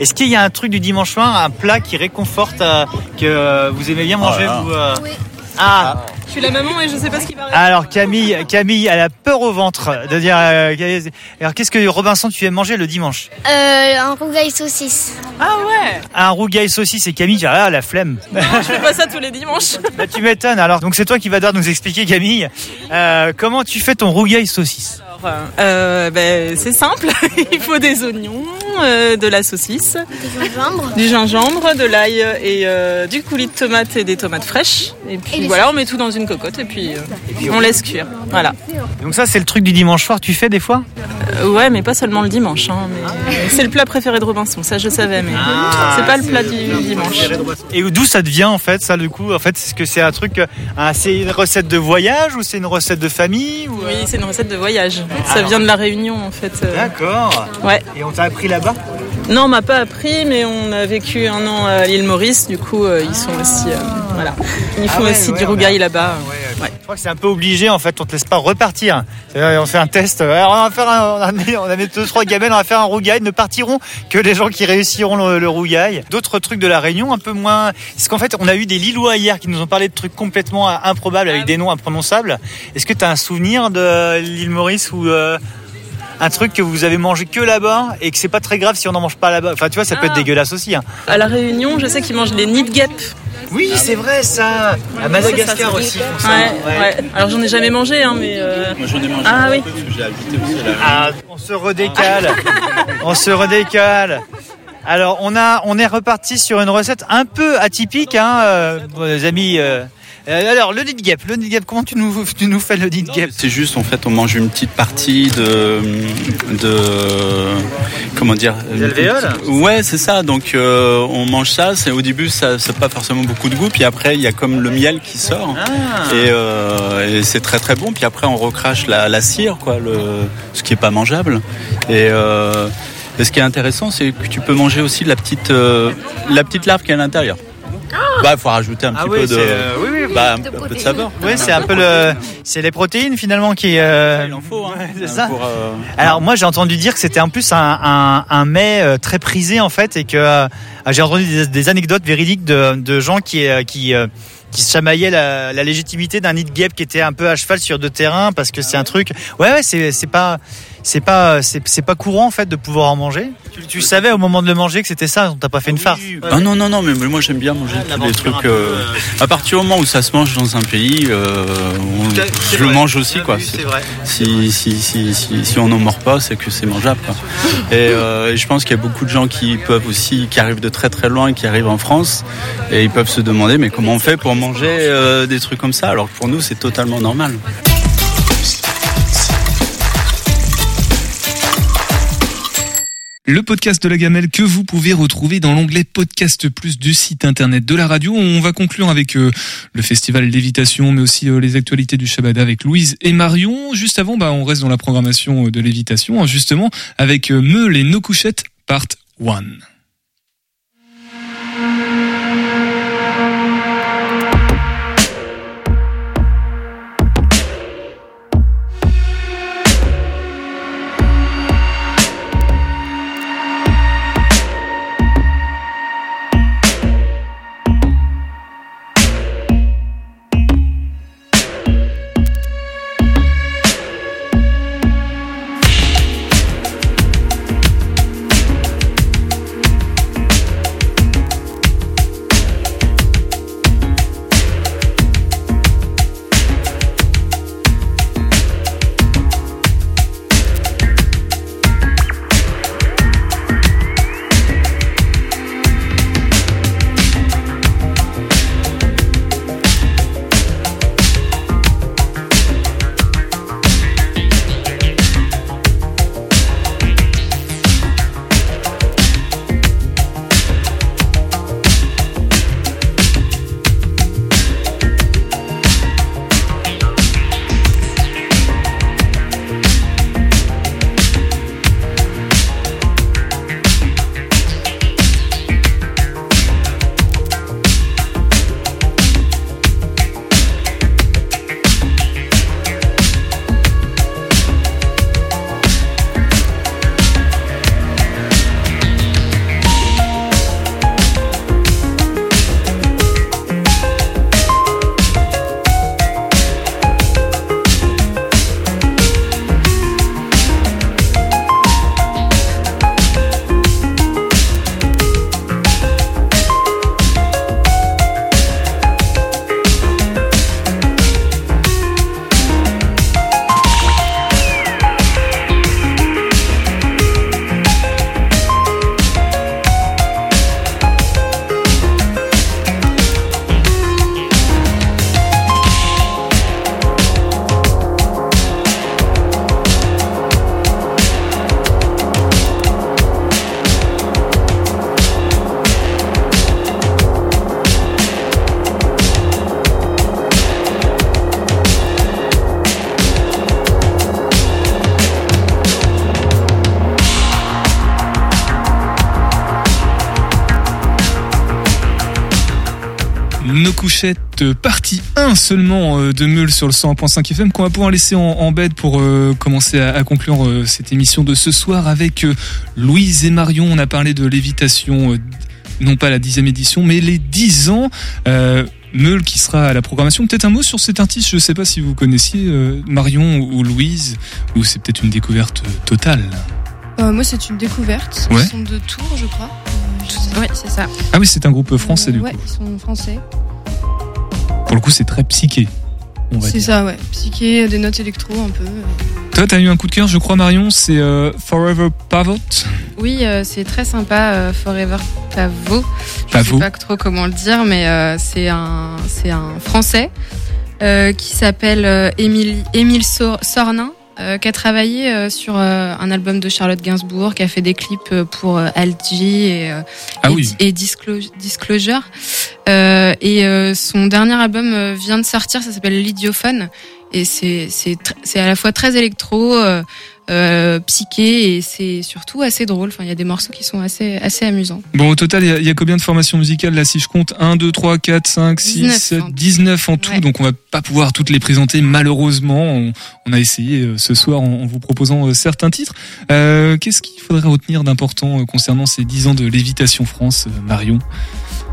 Est-ce qu'il y a un truc du dimanche soir, un plat qui réconforte, euh, que euh, vous aimez bien manger vous euh Oui. Ah. Je suis la maman et je sais pas ce qui va arriver. Alors Camille, Camille, elle a peur au ventre de dire. alors qu'est-ce que Robinson tu aimes manger le dimanche euh, Un rougail saucisse. Ah ouais. Un rougail saucisse et Camille, ah la flemme. Non, je fais pas ça tous les dimanches. bah, tu m'étonnes. Alors donc c'est toi qui vas devoir nous expliquer Camille comment tu fais ton rougail saucisse? Euh, ben, c'est simple, il faut des oignons, euh, de la saucisse, du gingembre, du gingembre, de l'ail et euh, du coulis de tomate et des tomates fraîches. Et puis voilà, on met tout dans une cocotte et puis, on laisse cuire. Voilà. Donc ça c'est le truc du dimanche soir, tu fais des fois? Ouais, mais pas seulement le dimanche. Hein, C'est le plat préféré de Robinson, ça je savais, mais ah, c'est pas le plat du dimanche. Et d'où ça devient en fait, ça du coup? En fait, est-ce que c'est un truc, c'est une recette de voyage ou c'est une recette de famille Oui, c'est une recette de voyage. Ça vient de la Réunion en fait. D'accord. Ouais. Et on t'a appris là-bas? Non, on m'a pas appris, mais on a vécu un an à l'île Maurice. Du coup, euh, ils sont aussi, euh, voilà, ils font ah aussi du rougail là-bas. Ouais, Je crois que c'est un peu obligé en fait. On te laisse pas repartir. On fait un test. Alors, on va faire on a mis, on a mis deux trois gamelles. On va faire un rougail. Ne partiront que les gens qui réussiront le, le rougail. D'autres trucs de la Réunion, un peu moins. Parce qu'en fait, on a eu des Lillois hier qui nous ont parlé de trucs complètement improbables avec ah des noms imprononçables. Est-ce que tu as un souvenir de l'île Maurice ou euh, un truc que vous avez mangé que là-bas et que c'est pas très grave si on n'en mange pas là-bas. Enfin, tu vois, ça peut être ah. dégueulasse aussi. Hein. À la Réunion, je sais qu'ils mangent les nids de guêpes. Oui, c'est vrai ça. À Madagascar aussi. Ouais, ouais. Alors j'en ai jamais mangé, hein, mais. Euh... Moi j'en ai mangé. Ah oui. Parce que j'ai habité aussi là. Ah, on se redécale. on se redécale. Alors on a, on est reparti sur une recette un peu atypique, hein, euh, les amis. Euh, euh, alors, le nid gap, le nid gap, comment tu nous, tu nous fais le nid gap C'est juste, en fait, on mange une petite partie de, de comment dire D'alvéoles Ouais, c'est ça. Donc, euh, on mange ça. C'est au début, ça, n'a pas forcément beaucoup de goût. Puis après, il y a comme le miel qui sort, ah. euh, et, c'est très très bon. Puis après, on recrache la, la cire, quoi, le, ce qui est pas mangeable. Et ce qui est intéressant, c'est que tu peux manger aussi la petite, la petite larve qui est à l'intérieur. Bah, il faut rajouter un ah petit peu de, euh, oui, oui, bah, un, peu de saveur. Oui, c'est un peu le, c'est les protéines finalement qui. Euh... Il en faut. Hein. c'est ça. Euh, Alors moi, j'ai entendu dire que c'était en plus un, un, un, mets euh, très prisé en fait, et que j'ai entendu des, des, anecdotes véridiques de, de gens qui qui qui se chamaillaient la, la légitimité d'un nid de guêpe qui était un peu à cheval sur deux terrains parce que c'est un truc. Ouais, ouais, c'est c'est pas c'est pas c'est pas courant en fait de pouvoir en manger. Tu, savais au moment de le manger que c'était ça, t'as pas fait une farce. Ah non non non, mais moi j'aime bien manger tous les trucs. Euh, à partir du moment où ça se mange dans un pays, euh, je le mange aussi quoi. Vrai. Si, si, si, si, si on n'en mord pas, c'est que c'est mangeable. Quoi. Et euh, je pense qu'il y a beaucoup de gens qui peuvent aussi, qui arrivent de très très loin, qui arrivent en France, et ils peuvent se demander mais comment on fait pour manger des trucs comme ça? Alors que pour nous c'est totalement normal. Le podcast de la gamelle que vous pouvez retrouver dans l'onglet podcast plus du site internet de la radio. On va conclure avec euh, le festival Lévitation, mais aussi euh, les actualités du Shabbat avec Louise et Marion. Juste avant, bah, on reste dans la programmation euh, de Lévitation, hein, justement, avec Meul et nos couchettes, part 1. Nos couchettes, partie 1 seulement euh, de Meule sur le 101.5 FM qu'on va pouvoir laisser en, en bed pour euh, commencer à, à conclure euh, cette émission de ce soir avec euh, Louise et Marion. On a parlé de lévitation, non pas la dixième édition, mais les 10 ans. Meule qui sera à la programmation. Peut-être un mot sur cet artiste, je ne sais pas si vous connaissiez Marion ou, ou Louise, ou c'est peut-être une découverte totale. Moi, c'est une découverte. Ouais. Ils sont de Tours, je crois. Euh, Ouais, c'est ça. Ah oui, c'est un groupe français du ouais, coup. ils sont français. Pour le coup, c'est très psyché. On va C'est ça, ouais. Psyché, des notes électro un peu. Toi, t'as eu un coup de cœur, je crois, Marion, c'est euh, Forever Pavot? Oui, euh, c'est très sympa, euh, Forever Pavot. Je Pavot. sais pas trop comment le dire, mais euh, c'est un, c'est un Français euh, qui s'appelle euh, Émile, Émile Sor- Sornin, euh, qui a travaillé euh, sur euh, un album de Charlotte Gainsbourg, qui a fait des clips euh, pour euh, Algie et, euh, Ah et, oui. et Disclo- Disclosure. Euh, et euh, son dernier album vient de sortir, ça s'appelle L'Idiophone. Et c'est c'est tr- c'est à la fois très électro, euh, psyché et c'est surtout assez drôle. Enfin, il y a des morceaux qui sont assez assez amusants. Bon, au total, il y a- il y, a combien de formations musicales là Si je compte? 1, 2, 3, 4, 5, 6, 19 7, en tout. 19 en tout. Ouais. Donc, on va pas pouvoir toutes les présenter, malheureusement. On, on a essayé euh, ce soir en, en vous proposant euh, certains titres. Euh, Qu'est-ce qu'il faudrait retenir d'important concernant ces 10 ans de Lévitation France, Marion?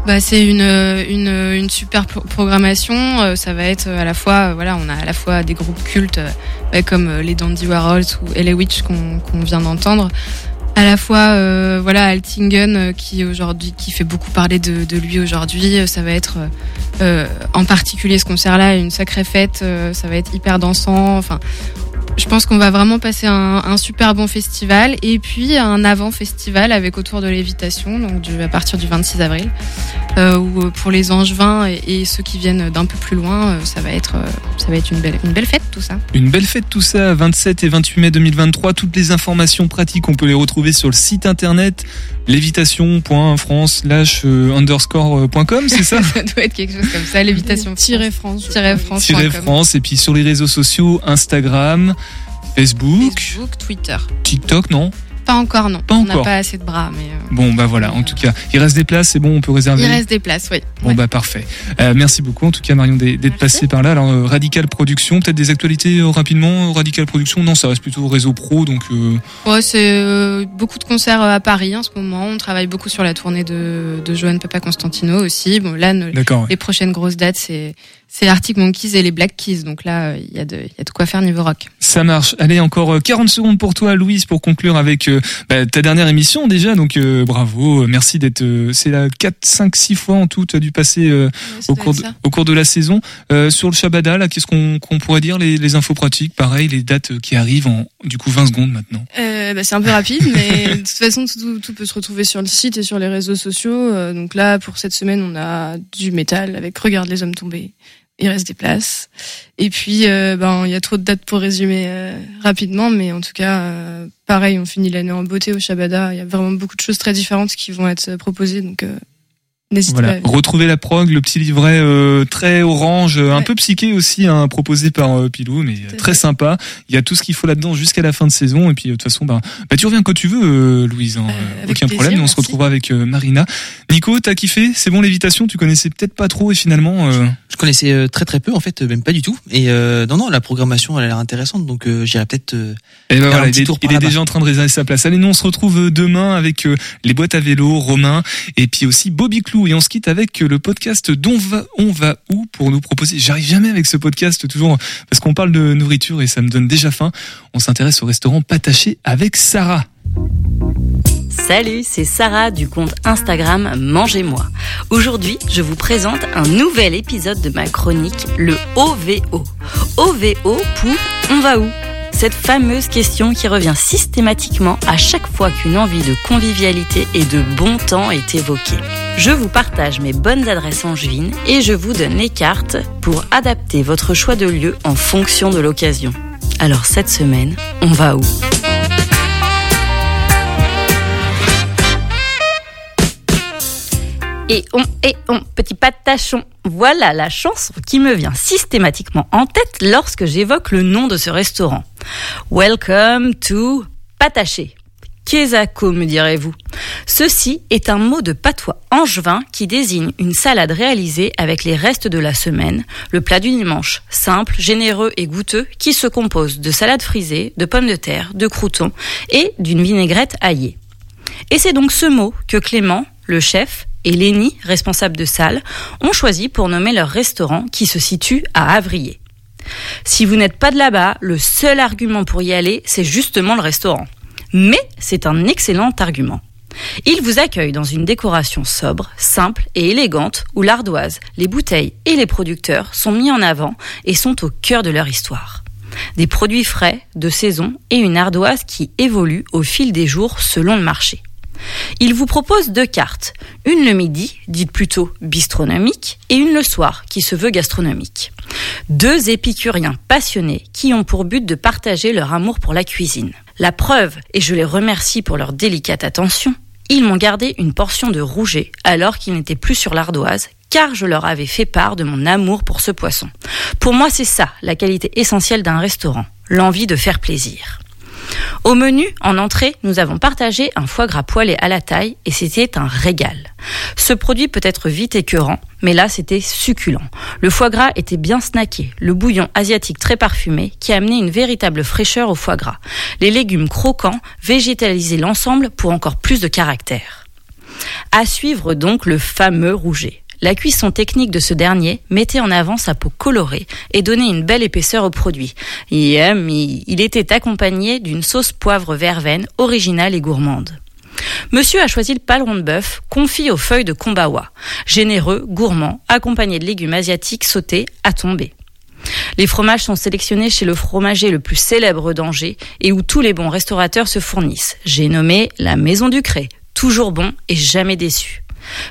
Bah, c'est une, super pro- programmation. Euh, Ça va être à la fois, euh, voilà, on a à la fois des groupes cultes euh, comme euh, les Dandy Warhols ou LA Witch qu'on vient d'entendre. À la fois, euh, voilà, Altingen euh, qui fait beaucoup parler de, lui aujourd'hui. Euh, Ça va être, euh, euh, en particulier ce concert-là, une sacrée fête. Euh, Ça va être hyper dansant. Enfin, je pense qu'on va vraiment passer un, super bon festival et puis un avant festival avec autour de l'évitation donc à partir du 26 avril euh, où euh, pour les angevins et, et ceux qui viennent d'un peu plus loin euh, ça va être ça va être une belle une belle fête tout ça Une belle fête tout ça, 27 et 28 mai 2023. Toutes les informations pratiques, on peut les retrouver sur le site internet lévitation.france underscore.com, c'est ça ça doit être quelque chose comme ça l'évitation Tiret France. tiret France Tiret France et puis sur les réseaux sociaux Instagram, Facebook, Facebook Twitter. TikTok, non pas encore non Pas on n'a pas assez de bras mais euh, Bon bah voilà, en tout cas, il reste des places, c'est bon, on peut réserver. il reste des places oui Bon bah parfait. Euh, merci beaucoup en tout cas Marion d'être passée par là. Alors euh, Radical Production, peut-être des actualités rapidement. Radical Production, non, ça reste plutôt réseau pro, donc euh, Ouais, c'est beaucoup de concerts à Paris en ce moment. On travaille beaucoup sur la tournée de, de Johan Papa Constantino aussi. Bon, là, nos- les prochaines grosses dates, c'est c'est Arctic Monkeys et les Black Keys. Donc là, euh, il y a de il y a de quoi faire niveau rock. ça marche. Allez, encore euh, 40 secondes pour toi Louise pour conclure avec euh, bah, ta dernière émission déjà. Donc euh, bravo, euh, merci d'être. euh, c'est la 4, 5, 6 fois en tout. Tu as dû passer euh, au cours de, au cours de la saison Euh, sur le Shabada. Là, qu'est-ce qu'on qu'on pourrait dire? Les, les infos pratiques, pareil, les dates euh, qui arrivent en du coup 20 secondes maintenant. Euh, bah, c'est un peu rapide, mais de toute façon, tout, tout- tout peut se retrouver sur le site et sur les réseaux sociaux. Euh, donc là, pour cette semaine, on a du métal avec Regarde les hommes tombés. Il reste des places. Et puis, euh, ben, il y a trop de dates pour résumer euh, rapidement, mais en tout cas, euh, pareil, on finit l'année en beauté au Shabada. Il y a vraiment beaucoup de choses très différentes qui vont être proposées, donc euh, Voilà, pas. retrouver la prog, le petit livret euh, très orange, euh, un peu psyché aussi, hein, proposé par euh, Pilou, mais très sympa. Il y a tout ce qu'il faut là-dedans jusqu'à la fin de saison. Et puis euh, de toute façon, bah, bah, tu reviens quand tu veux, euh, Louise. hein, aucun plaisir, problème. On se merci. retrouvera avec euh, Marina. Nico, t'as kiffé? C'est bon l'évitation Tu connaissais peut-être pas trop et finalement. euh, Je connaissais euh, très très peu en fait, même pas du tout. Et euh, non non, la programmation elle a l'air intéressante, donc euh, j'irai peut-être. euh, Et ben voilà, un il est, il est déjà en train de réserver sa place. Allez, nous on se retrouve demain avec euh, les boîtes à vélo, Romain, et puis aussi Bobby Clou. Et on se quitte avec le podcast D'on va, on va où pour nous proposer. J'arrive jamais avec ce podcast toujours parce qu'on parle de nourriture et ça me donne déjà faim. On s'intéresse au restaurant Pataché avec Sarah. Salut, c'est Sarah du compte Instagram Mangez-moi. Aujourd'hui, je vous présente un nouvel épisode de ma chronique, le OVO. OVO pour On va où? Cette fameuse question qui revient systématiquement à chaque fois qu'une envie de convivialité et de bon temps est évoquée. Je vous partage mes bonnes adresses angevines et je vous donne les cartes pour adapter votre choix de lieu en fonction de l'occasion. Alors cette semaine, on va où? Et on, et on, petit patachon. Voilà la chanson qui me vient systématiquement en tête lorsque j'évoque le nom de ce restaurant. Welcome to Pataché. Quesaco, me direz-vous. Ceci est un mot de patois angevin qui désigne une salade réalisée avec les restes de la semaine, le plat du dimanche, simple, généreux et goûteux, qui se compose de salade frisée, de pommes de terre, de croutons et d'une vinaigrette aillée. Et c'est donc ce mot que Clément, le chef, et Lénie, responsable de salle, ont choisi pour nommer leur restaurant qui se situe à Avrier. Si vous n'êtes pas de là-bas, le seul argument pour y aller, c'est justement le restaurant. Mais c'est un excellent argument. Il vous accueille dans une décoration sobre, simple et élégante où l'ardoise, les bouteilles et les producteurs sont mis en avant et sont au cœur de leur histoire. Des produits frais, de saison et une ardoise qui évolue au fil des jours selon le marché. Il vous propose deux cartes, une le midi, dite plutôt bistronomique, et une le soir, qui se veut gastronomique. Deux épicuriens passionnés qui ont pour but de partager leur amour pour la cuisine. La preuve, et je les remercie pour leur délicate attention, ils m'ont gardé une portion de rouget alors qu'ils n'étaient plus sur l'ardoise, car je leur avais fait part de mon amour pour ce poisson. Pour moi, c'est ça, la qualité essentielle d'un restaurant, l'envie de faire plaisir. Au menu, en entrée, nous avons partagé un foie gras poêlé à la taille et c'était un régal. Ce produit peut être vite écœurant, mais là c'était succulent. Le foie gras était bien snacké, le bouillon asiatique très parfumé qui a amené une véritable fraîcheur au foie gras. Les légumes croquants végétalisaient l'ensemble pour encore plus de caractère. À suivre donc le fameux rouget. La cuisson technique de ce dernier mettait en avant sa peau colorée et donnait une belle épaisseur au produit. il était accompagné d'une sauce poivre verveine originale et gourmande. Monsieur a choisi le paleron de bœuf confit aux feuilles de kombawa, généreux, gourmand, accompagné de légumes asiatiques sautés à tomber. Les fromages sont sélectionnés chez le fromager le plus célèbre d'Angers et où tous les bons restaurateurs se fournissent. J'ai nommé la Maison du Cré, toujours bon et jamais déçu.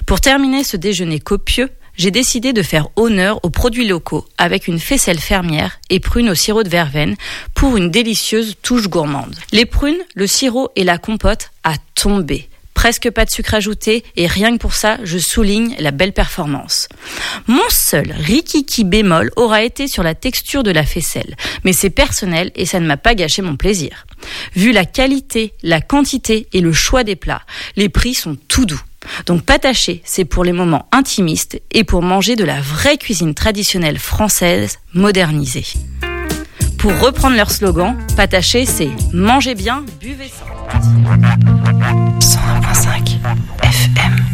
Pour terminer ce déjeuner copieux, j'ai décidé de faire honneur aux produits locaux avec une faisselle fermière et prunes au sirop de verveine pour une délicieuse touche gourmande. Les prunes, le sirop et la compote à tomber. Presque pas de sucre ajouté et rien que pour ça, je souligne la belle performance. Mon seul rikiki bémol aura été sur la texture de la faisselle, mais c'est personnel et ça ne m'a pas gâché mon plaisir. Vu la qualité, la quantité et le choix des plats, les prix sont tout doux. Donc pataché, c'est pour les moments intimistes et pour manger de la vraie cuisine traditionnelle française modernisée. Pour reprendre leur slogan, pataché, c'est mangez bien, buvez sans. 101.5 FM